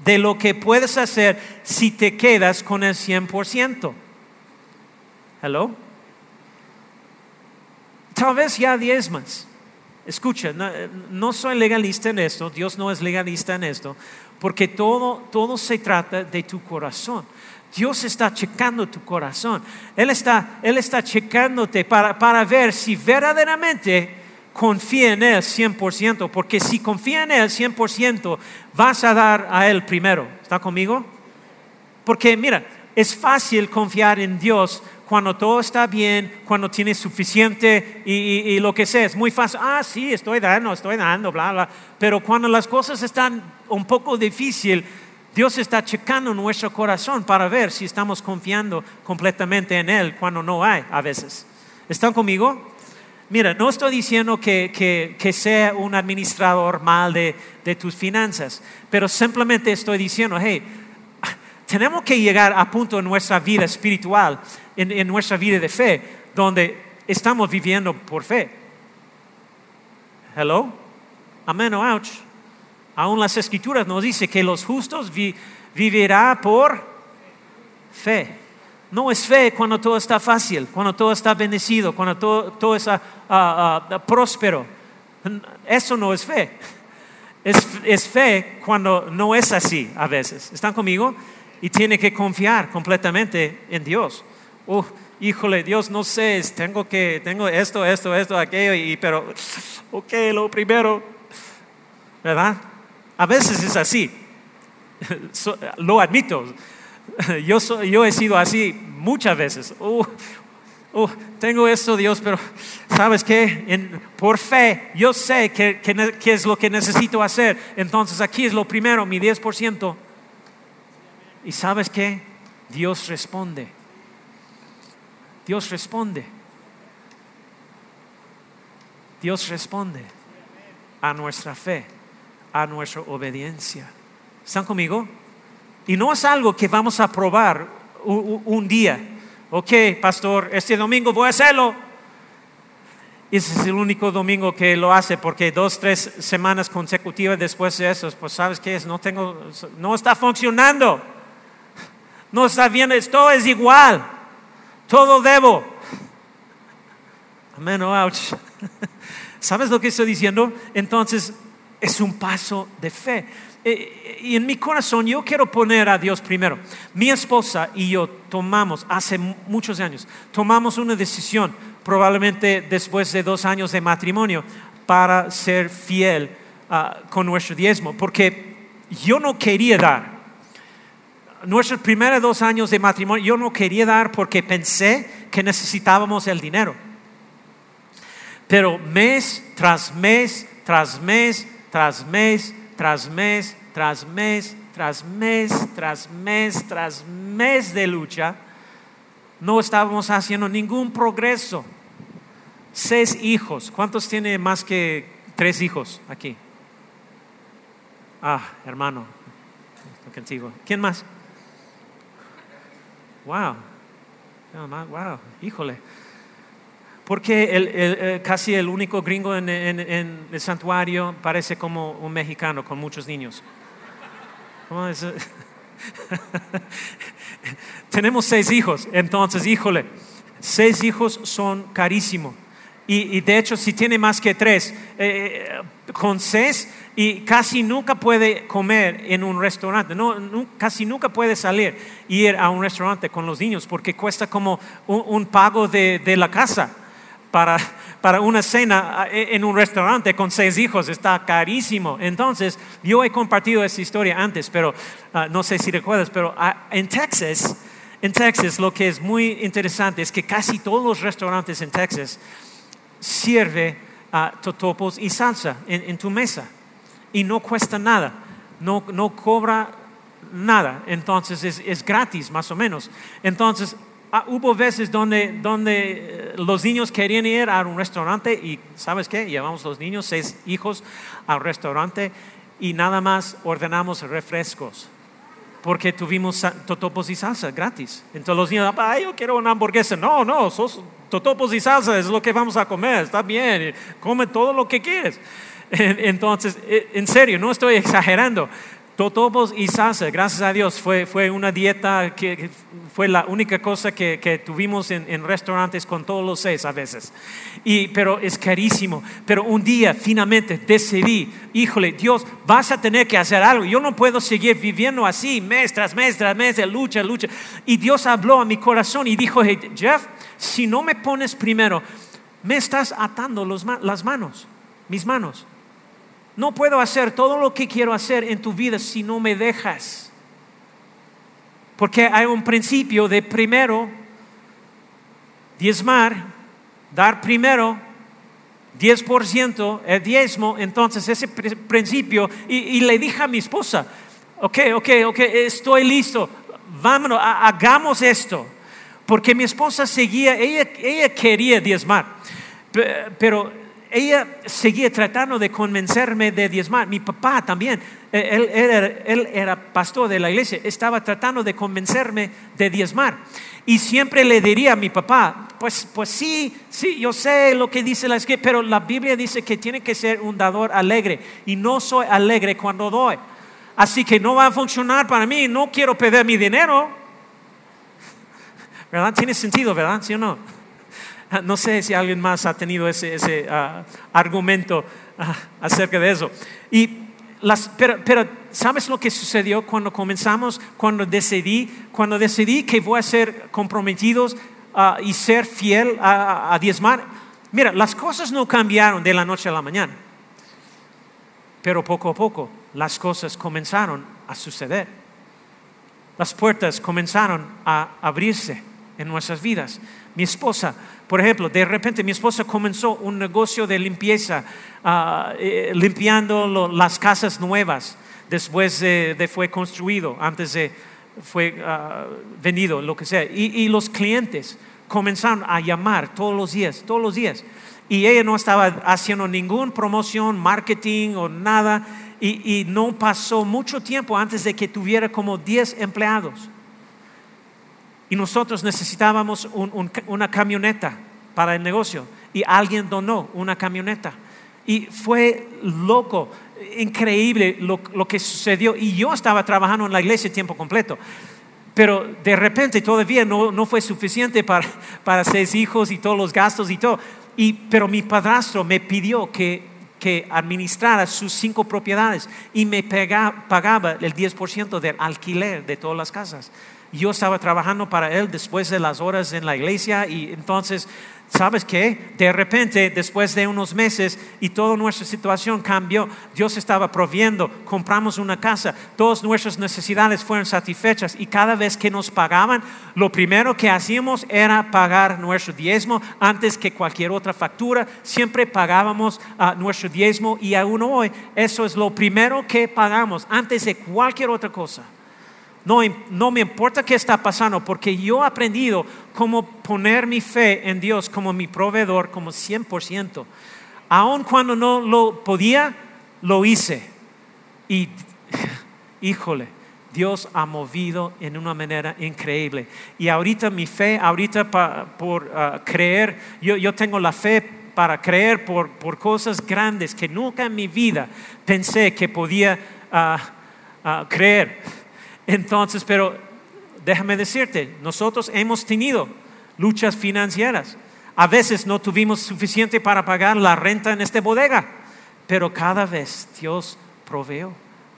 de lo que puedes hacer si te quedas con el 100%. Hello? Tal vez ya más. Escucha, no, soy legalista en esto, Dios no es legalista en esto, porque todo, todo se trata de tu corazón. Dios está checando tu corazón. Él está, Él está checándote para, para ver si verdaderamente confía en Él 100%, porque si confía en Él 100%, vas a dar a Él primero. ¿Está conmigo? Porque mira, es fácil confiar en Dios cuando todo está bien, cuando tienes suficiente y, lo que sea. Es muy fácil. Ah, sí, estoy dando, estoy dando, bla, bla. Pero cuando las cosas están un poco difíciles, Dios está checando nuestro corazón para ver si estamos confiando completamente en Él cuando no hay a veces. ¿Están conmigo? Mira, no estoy diciendo que, sea un administrador mal de, tus finanzas, pero simplemente estoy diciendo, hey, tenemos que llegar a punto en nuestra vida espiritual, en, nuestra vida de fe, donde estamos viviendo por fe. Hello? Amén o ouch. Aún las escrituras nos dice que los justos vivirán por fe. No es fe cuando todo está fácil, cuando todo está bendecido, cuando todo, está ah, ah, próspero. Eso no es fe. Es, fe cuando no es así a veces. ¿Están conmigo? Y tiene que confiar completamente en Dios. Uh, híjole, Dios, no sé, tengo que, tengo esto, esto, esto, aquello, y, pero, ok, lo primero, ¿verdad? A veces es así. lo admito Yo, yo he sido así muchas veces. Uh, uh, tengo esto, Dios, pero ¿sabes qué? por fe, yo sé qué que, es lo que necesito hacer. Entonces aquí es lo primero, mi 10%. ¿Y sabes qué? Dios responde. Dios responde. Dios responde a nuestra fe, a nuestra obediencia. ¿Están conmigo? Y no es algo que vamos a probar un, día. Ok, pastor, este domingo voy a hacerlo. Ese es el único domingo que lo hace porque dos, tres semanas consecutivas después de eso, pues sabes qué es, no tengo, no está funcionando. No está bien, esto es igual. Todo debo. Amén, oh, ouch. ¿Sabes lo que estoy diciendo? Entonces, es un paso de fe. Eh, y en mi corazón yo quiero poner a Dios primero. Mi esposa y yo tomamos, hace muchos años, tomamos una decisión, probablemente después de dos años de matrimonio, para ser fiel ah, con nuestro diezmo, porque yo no quería dar. Nuestros primeros dos años de matrimonio, yo no quería dar porque pensé que necesitábamos el dinero. Pero mes tras mes, tras mes, tras mes, tras mes, tras mes, tras mes, tras mes, tras mes de lucha, no estábamos haciendo ningún progreso. Seis hijos. ¿Cuántos tiene más que tres hijos aquí? Ah, hermano, contigo. ¿Quién más? Wow, wow, híjole. Porque casi el único gringo en, el santuario parece como un mexicano con muchos niños. Tenemos seis hijos, entonces, híjole, seis hijos son carísimos. Y, de hecho, si tiene más que tres, eh, con seis, y casi nunca puede comer en un restaurante, no, casi nunca puede salir y ir a un restaurante con los niños porque cuesta como un, pago de, la casa. Para, para, una cena eh, en un restaurante con seis hijos está carísimo. Entonces, yo he compartido esa historia antes, pero ah, no sé si recuerdas, pero ah, en Texas, en Texas lo que es muy interesante es que casi todos los restaurantes en Texas sirve a totopos y salsa en, tu mesa y no cuesta nada, no, no cobra nada, entonces es, es, gratis más o menos. Entonces ah, hubo veces donde, donde eh, los niños querían ir a un restaurante y ¿sabes qué? Llevamos los niños, seis hijos al restaurante y nada más ordenamos refrescos porque tuvimos totopos y salsa gratis. Entonces los niños, ay, yo quiero una hamburguesa. No, no, sos totopos y salsa es lo que vamos a comer, está bien, come todo lo que quieres. Entonces, e, en serio, no estoy exagerando. Totopos y salsa, gracias a Dios, fue, fue una dieta que fue la única cosa que, que tuvimos en, en, restaurantes con todos los seis a veces. Y, pero es carísimo. Pero un día finalmente decidí, híjole, Dios, vas a tener que hacer algo. Yo no puedo seguir viviendo así, mes tras mes tras mes, lucha, lucha. Y Dios habló a mi corazón y dijo, Jeff, si no me pones primero, me estás atando los, las manos, mis manos. No puedo hacer todo lo que quiero hacer en tu vida si no me dejas. Porque hay un principio de primero diezmar, dar primero 10%, el diezmo, entonces ese principio, y, le dije a mi esposa, ok, ok, ok, estoy listo, vámonos, hagamos esto. Porque mi esposa seguía, ella, ella quería diezmar, pero ella seguía tratando de convencerme de diezmar. Mi papá también, eh, él, era, pastor de la iglesia, estaba tratando de convencerme de diezmar. Y siempre le diría a mi papá, pues, pues sí, sí, yo sé lo que dice la escritura, pero la Biblia dice que tiene que ser un dador alegre y no soy alegre cuando doy. Así que no va a funcionar para mí, no quiero perder mi dinero. ¿Verdad? Tiene sentido, ¿verdad? ¿Sí o no? No sé si alguien más ha tenido ese, ah, argumento ah, acerca de eso. Y pero, ¿sabes lo que sucedió cuando comenzamos? Cuando decidí, cuando decidí que voy a ser comprometidos ah, y ser fiel a, a diezmar. Mira, las cosas no cambiaron de la noche a la mañana. Pero poco a poco las cosas comenzaron a suceder. Las puertas comenzaron a abrirse en nuestras vidas. Mi esposa por ejemplo, de repente mi esposa comenzó un negocio de limpieza, ah, eh, limpiando las casas nuevas después de, fue construido, antes de fue ah, vendido, lo que sea. Y, los clientes comenzaron a llamar todos los días, todos los días. Y ella no estaba haciendo ninguna promoción, marketing o nada. Y, no pasó mucho tiempo antes de que tuviera como 10 empleados y nosotros necesitábamos una camioneta para el negocio y alguien donó una camioneta. Y fue loco, increíble lo, que sucedió. Y yo estaba trabajando en la iglesia tiempo completo. Pero de repente todavía no, no fue suficiente para, para seis hijos y todos los gastos y todo. Y, pero mi padrastro me pidió que, que administrara sus cinco propiedades y me pagaba el 10% del alquiler de todas las casas yo estaba trabajando para él después de las horas en la iglesia y entonces, ¿sabes qué? De repente, después de unos meses y toda nuestra situación cambió, Dios estaba proviendo, compramos una casa, todas nuestras necesidades fueron satisfechas y cada vez que nos pagaban, lo primero que hacíamos era pagar nuestro diezmo antes que cualquier otra factura, siempre pagábamos ah, nuestro diezmo y aún hoy eso es lo primero que pagamos antes de cualquier otra cosa No, no, me importa qué está pasando, porque yo he aprendido cómo poner mi fe en Dios como mi proveedor, como 100%. Aun cuando no lo podía, lo hice. Y, híjole, Dios ha movido en una manera increíble. Y ahorita mi fe, ahorita por ah, creer, yo, yo, tengo la fe para creer por, por, cosas grandes que nunca en mi vida pensé que podía ah, ah, creer. Entonces, pero déjame decirte, nosotros hemos tenido luchas financieras. A veces no tuvimos suficiente para pagar la renta en esta bodega, pero cada vez Dios proveó,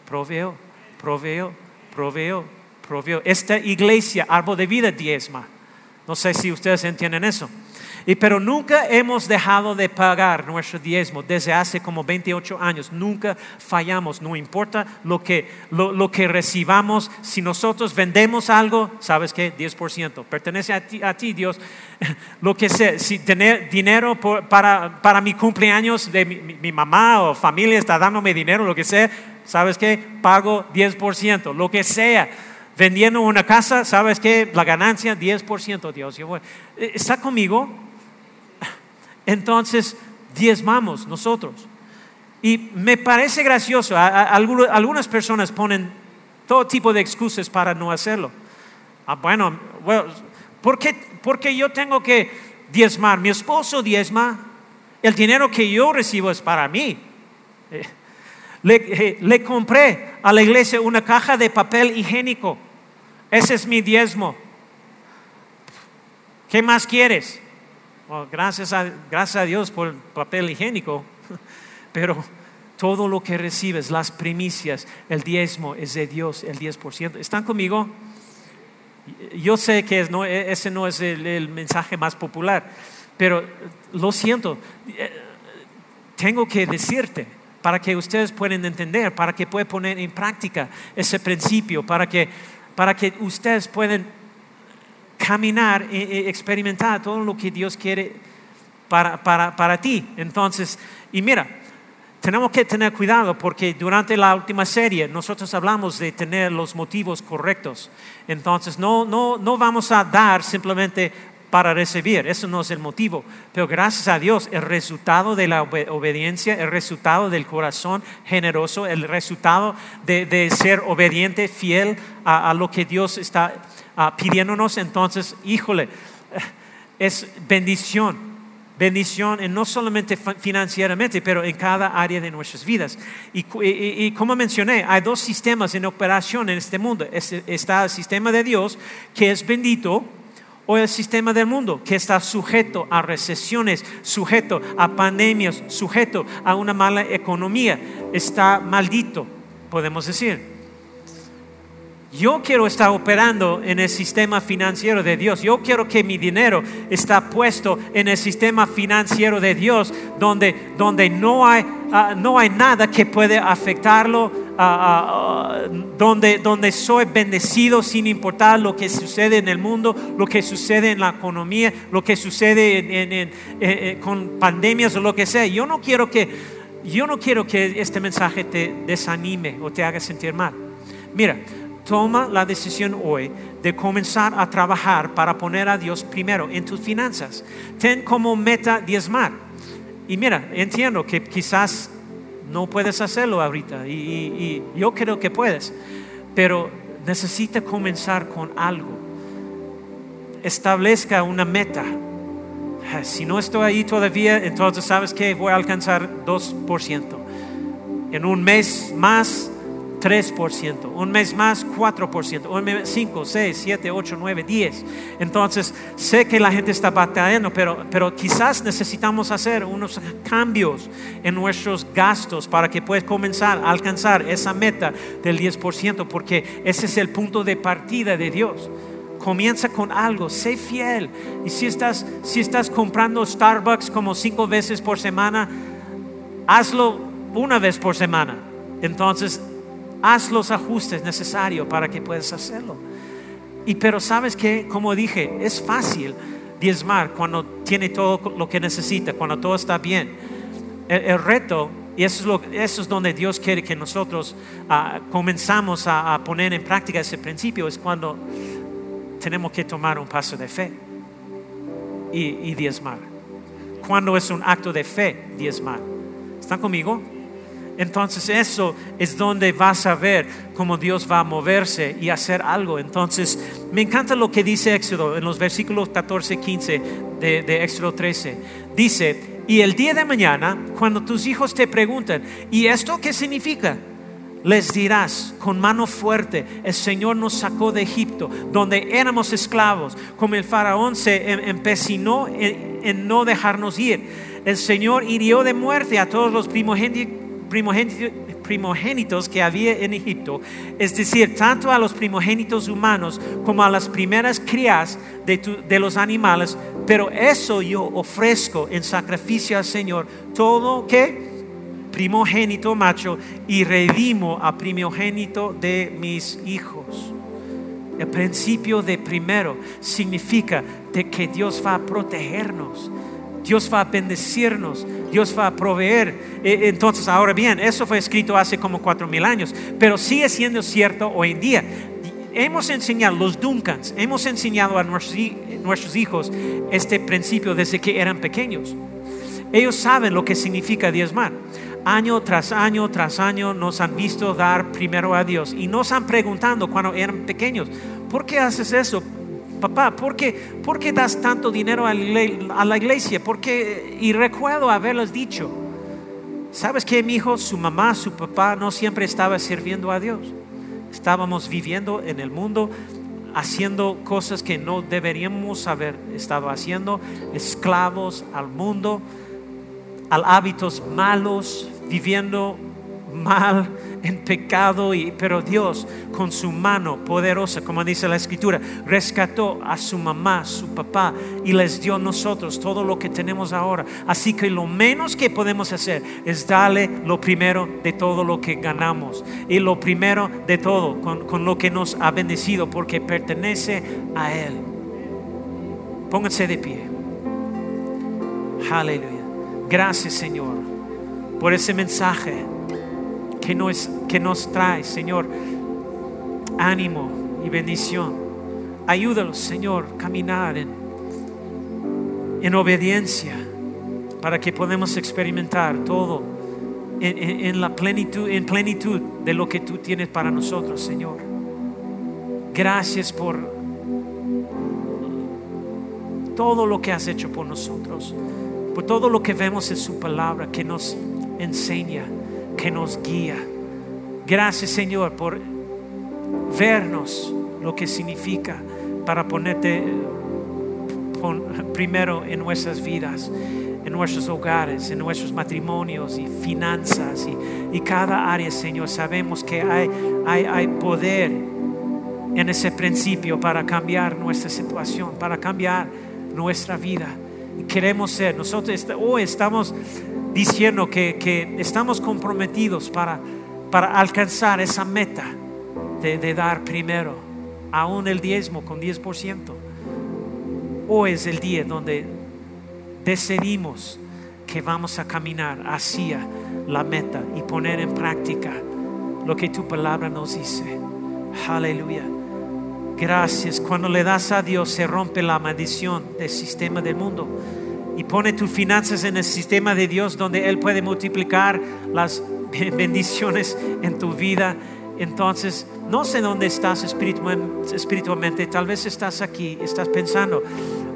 proveó, proveó proveó, proveó. Esta iglesia, árbol de vida, diezma. No sé si ustedes entienden eso. Y, pero nunca hemos dejado de pagar nuestro diezmo desde hace como 28 años. Nunca fallamos, no importa lo que, lo, que recibamos. Si nosotros vendemos algo, ¿sabes qué? 10%. Pertenece a ti, a ti Dios. Lo que sea, si tener dinero para, para mi cumpleaños de mi, mi mamá o familia está dándome dinero, lo que sea, ¿sabes qué? Pago 10%, lo que sea. Vendiendo una casa, ¿sabes qué? La ganancia 10%, Dios. Yo voy. Eh, ¿Está conmigo? Entonces, diezmamos nosotros. Y me parece gracioso, algunas personas ponen todo tipo de excusas para no hacerlo. Ah, bueno, ¿por, qué, ¿por qué yo tengo que diezmar? Mi esposo diezma, el dinero que yo recibo es para mí. Eh, eh, le, compré a la iglesia una caja de papel higiénico. Ese es mi diezmo. ¿Qué más quieres? Gracias, a, gracias a Dios por el papel higiénico. Pero todo lo que recibes, las primicias, el diezmo es de Dios, el 10%. ¿Están conmigo? Yo sé que e, ese no es el mensaje más popular, pero lo siento, eh, tengo que decirte, para que ustedes puedan entender, para que puedan poner en práctica ese principio, para que, para que ustedes puedan caminar e, experimentar todo lo que Dios quiere para, para, para ti. Entonces, y mira, tenemos que tener cuidado porque durante la última serie nosotros hablamos de tener los motivos correctos. Entonces, no, no, no vamos a dar simplemente para recibir. Eso no es el motivo. Pero gracias a Dios, el resultado de la obediencia, el resultado del corazón generoso, el resultado de, ser obediente, fiel a, lo que Dios está ah, pidiéndonos, entonces, híjole, es bendición bendición en no solamente financieramente, pero en cada área de nuestras vidas. Y, como mencioné, hay dos sistemas en operación en este mundo. Está el sistema de Dios, que es bendito, o el sistema del mundo que está sujeto a recesiones, sujeto a pandemias, sujeto a una mala economía, está maldito, podemos decir. Yo quiero estar operando en el sistema financiero de Dios. Yo quiero que mi dinero está puesto en el sistema financiero de Dios, donde, donde no, hay, ah, no hay nada que puede afectarlo, ah, ah, donde, donde soy bendecido sin importar lo que sucede en el mundo, lo que sucede en la economía, lo que sucede con pandemias o lo que sea. Yo no quiero que, yo no quiero que este mensaje te desanime o te haga sentir mal. Mira, toma la decisión hoy de comenzar a trabajar para poner a Dios primero en tus finanzas. Ten como meta diezmar. Y mira, entiendo que quizás no puedes hacerlo ahorita y, yo creo que puedes, pero necesita comenzar con algo. Establezca una meta. Si no estoy ahí todavía, entonces sabes que voy a alcanzar 2%. En un mes más 3%, un mes más 4%, un mes 5, 6, 7, 8, 9, 10. Entonces, sé que la gente está batallando, pero, pero quizás necesitamos hacer unos cambios en nuestros gastos para que puedas comenzar a alcanzar esa meta del 10%, porque ese es el punto de partida de Dios comienza con algo, sé fiel. Y si estás, si estás comprando Starbucks como cinco veces por semana, hazlo una vez por semana. Entonces haz los ajustes necesarios para que puedas hacerlo. Y pero sabes que, como dije, es fácil diezmar cuando tiene todo lo que necesita, cuando todo está bien. El, reto Y eso es, lo, eso es donde Dios quiere que nosotros ah, comenzamos a, poner en práctica ese principio, es cuando tenemos que tomar un paso de fe y, y diezmar. Cuando es un acto de fe, diezmar. ¿Están conmigo? Entonces eso es donde vas a ver cómo Dios va a moverse y hacer algo. Entonces me encanta lo que dice Éxodo en los versículos 14 y 15 de, Éxodo 13. Dice, y el día de mañana, cuando tus hijos te pregunten, ¿y esto qué significa? Les dirás con mano fuerte, el Señor nos sacó de Egipto, donde éramos esclavos, como el faraón se em- empecinó en no dejarnos ir. El Señor hirió de muerte a todos los primogénitos primogénitos, que había en Egipto, es decir, tanto a los primogénitos humanos como a las primeras crías de los animales, pero eso yo ofrezco en sacrificio al Señor, todo que primogénito macho y redimo a primogénito de mis hijos. El principio de primero significa de que Dios va a protegernos. Dios va a bendecirnos, Dios va a proveer. E- Entonces, ahora bien, eso fue escrito hace como cuatro mil años, pero sigue siendo cierto hoy en día. Hemos enseñado, los Duncans, hemos enseñado a nuestros, hi- nuestros hijos este principio desde que eran pequeños. Ellos saben lo que significa diezmar. Año tras año tras año nos han visto dar primero a Dios y nos han preguntado cuando eran pequeños, ¿por qué haces eso? Papá, ¿por qué, por qué das tanto dinero a la iglesia? ¿Por qué? Y recuerdo haberles dicho, ¿sabes qué, mi hijo? Su mamá, su papá no siempre estaba sirviendo a Dios. Estábamos viviendo en el mundo haciendo cosas que no deberíamos haber estado haciendo, esclavos al mundo, a hábitos malos, viviendo mal en pecado, y, pero Dios con su mano poderosa, como dice la escritura, rescató a su mamá, su papá y les dio a nosotros todo lo que tenemos ahora. Así que lo menos que podemos hacer es darle lo primero de todo lo que ganamos y lo primero de todo con, con lo que nos ha bendecido porque pertenece a Él. Pónganse de pie. Aleluya. Gracias Señor por ese mensaje que nos, que nos trae, Señor, ánimo y bendición. Ayúdalos, Señor, a caminar en, en obediencia para que podamos experimentar todo en- en la plenitud, en plenitud de lo que tú tienes para nosotros, Señor. Gracias por todo lo que has hecho por nosotros, por todo lo que vemos en su palabra que nos enseña, que nos guía. Gracias Señor por vernos lo que significa para ponerte pon- primero en nuestras vidas, en nuestros hogares, en nuestros matrimonios y finanzas y, y cada área, Señor. Sabemos que hay, hay, hay poder en ese principio para cambiar nuestra situación, para cambiar nuestra vida. Queremos ser, nosotros hoy estamos diciendo que, que estamos comprometidos para, para alcanzar esa meta de, de dar primero, aún el diezmo con 10%. Hoy es el día donde decidimos que vamos a caminar hacia la meta y poner en práctica lo que tu palabra nos dice. Aleluya. Gracias. Cuando le das a Dios se rompe la maldición del sistema del mundo y pone tus finanzas en el sistema de Dios donde Él puede multiplicar las bendiciones en tu vida. Entonces, no sé dónde estás espiritual- espiritualmente. Tal vez estás aquí, estás pensando,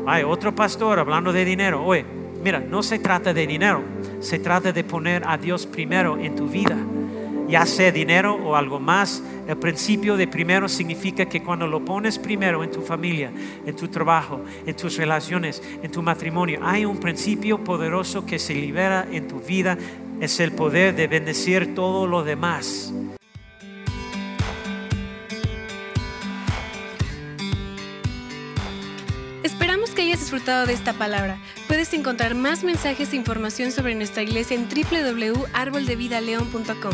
hay otro pastor hablando de dinero. Oye, mira, no se trata de dinero, se trata de poner a Dios primero en tu vida ya sea dinero o algo más. El principio de primero significa que cuando lo pones primero en tu familia, en tu trabajo, en tus relaciones, en tu matrimonio, hay un principio poderoso que se libera en tu vida. Es el poder de bendecir todo lo demás. Esperamos que hayas disfrutado de esta palabra. Puedes encontrar más mensajes e información sobre nuestra iglesia en www.arboldevidaleon.com.